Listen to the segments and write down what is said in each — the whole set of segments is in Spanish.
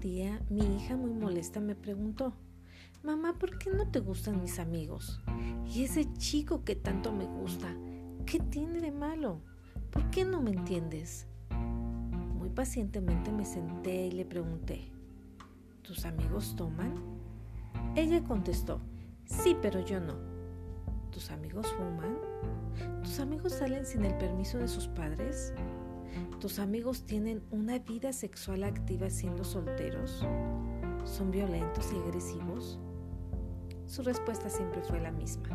Día mi hija muy molesta me preguntó, Mamá, ¿por qué no te gustan mis amigos? Y ese chico que tanto me gusta, ¿qué tiene de malo? ¿Por qué no me entiendes? Muy pacientemente me senté y le pregunté, ¿tus amigos toman? Ella contestó, sí, pero yo no. ¿Tus amigos fuman? ¿Tus amigos salen sin el permiso de sus padres? ¿Tus amigos tienen una vida sexual activa siendo solteros? ¿Son violentos y agresivos? Su respuesta siempre fue la misma.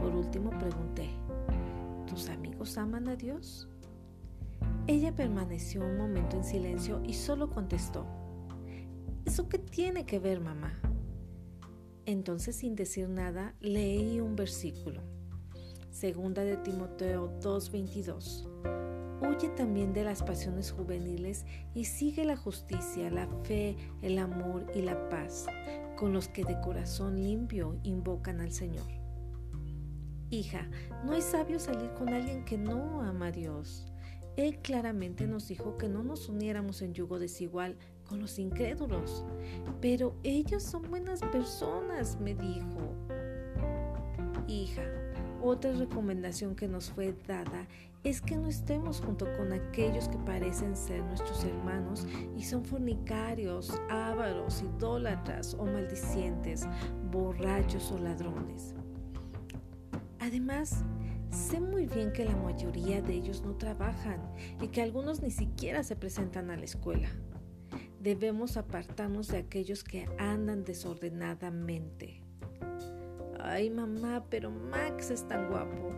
Por último pregunté, ¿tus amigos aman a Dios? Ella permaneció un momento en silencio y solo contestó, ¿eso qué tiene que ver, mamá? Entonces, sin decir nada, leí un versículo. Segunda de Timoteo 2:22. Huye también de las pasiones juveniles y sigue la justicia, la fe, el amor y la paz, con los que de corazón limpio invocan al Señor. Hija, no es sabio salir con alguien que no ama a Dios. Él claramente nos dijo que no nos uniéramos en yugo desigual con los incrédulos. Pero ellos son buenas personas, me dijo. Hija, otra recomendación que nos fue dada es que no estemos junto con aquellos que parecen ser nuestros hermanos y son fornicarios, ávaros, idólatras o maldicientes, borrachos o ladrones. Además, sé muy bien que la mayoría de ellos no trabajan y que algunos ni siquiera se presentan a la escuela. Debemos apartarnos de aquellos que andan desordenadamente. Ay, mamá, pero Max es tan guapo.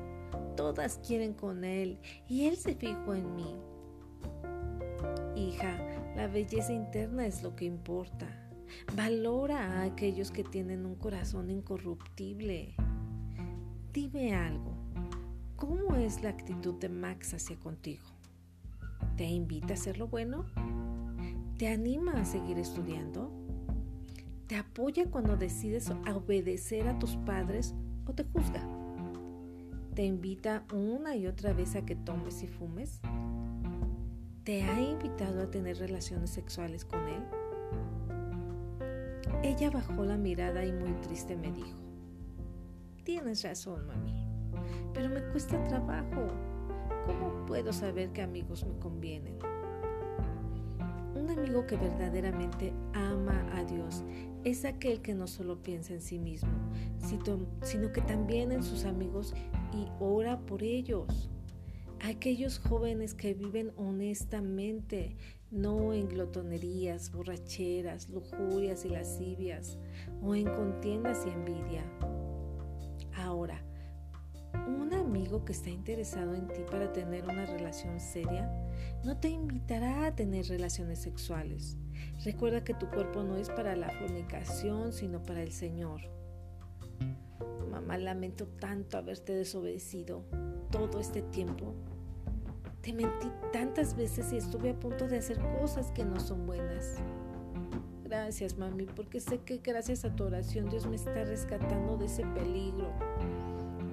Todas quieren con él y él se fijó en mí. Hija, la belleza interna es lo que importa. Valora a aquellos que tienen un corazón incorruptible. Dime algo. ¿Cómo es la actitud de Max hacia contigo? ¿Te invita a hacer lo bueno? ¿Te anima a seguir estudiando? ¿Te apoya cuando decides obedecer a tus padres o te juzga? ¿Te invita una y otra vez a que tomes y fumes? ¿Te ha invitado a tener relaciones sexuales con él? Ella bajó la mirada y muy triste me dijo, Tienes razón, mami, pero me cuesta trabajo. ¿Cómo puedo saber qué amigos me convienen? Amigo que verdaderamente ama a Dios es aquel que no solo piensa en sí mismo, sino que también en sus amigos y ora por ellos. Aquellos jóvenes que viven honestamente, no en glotonerías, borracheras, lujurias y lascivias, o en contiendas y envidia. Ahora, un amigo que está interesado en ti para tener una relación seria no te invitará a tener relaciones sexuales. Recuerda que tu cuerpo no es para la fornicación, sino para el Señor. Mamá, lamento tanto haberte desobedecido todo este tiempo. Te mentí tantas veces y estuve a punto de hacer cosas que no son buenas. Gracias, mami, porque sé que gracias a tu oración Dios me está rescatando de ese peligro.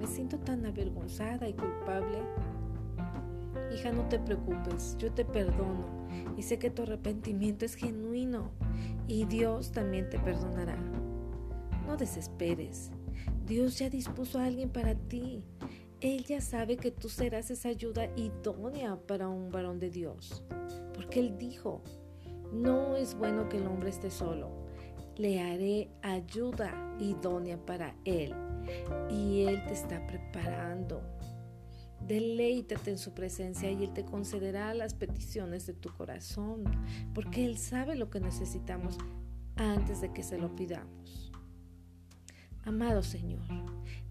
Me siento tan avergonzada y culpable. Hija, no te preocupes, yo te perdono y sé que tu arrepentimiento es genuino y Dios también te perdonará. No desesperes, Dios ya dispuso a alguien para ti. Él ya sabe que tú serás esa ayuda idónea para un varón de Dios, porque Él dijo, no es bueno que el hombre esté solo, le haré ayuda idónea para Él y Él te está preparando. Deleítate en su presencia y Él te concederá las peticiones de tu corazón, porque Él sabe lo que necesitamos antes de que se lo pidamos. Amado Señor,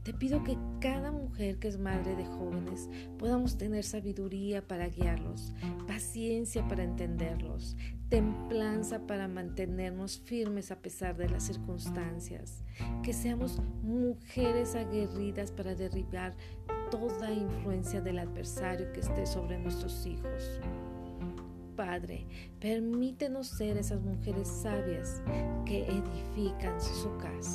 te pido que cada mujer que es madre de jóvenes podamos tener sabiduría para guiarlos, paciencia para entenderlos, templanza para mantenernos firmes a pesar de las circunstancias, que seamos mujeres aguerridas para derribar toda influencia del adversario que esté sobre nuestros hijos. Padre, permítenos ser esas mujeres sabias que edifican su casa.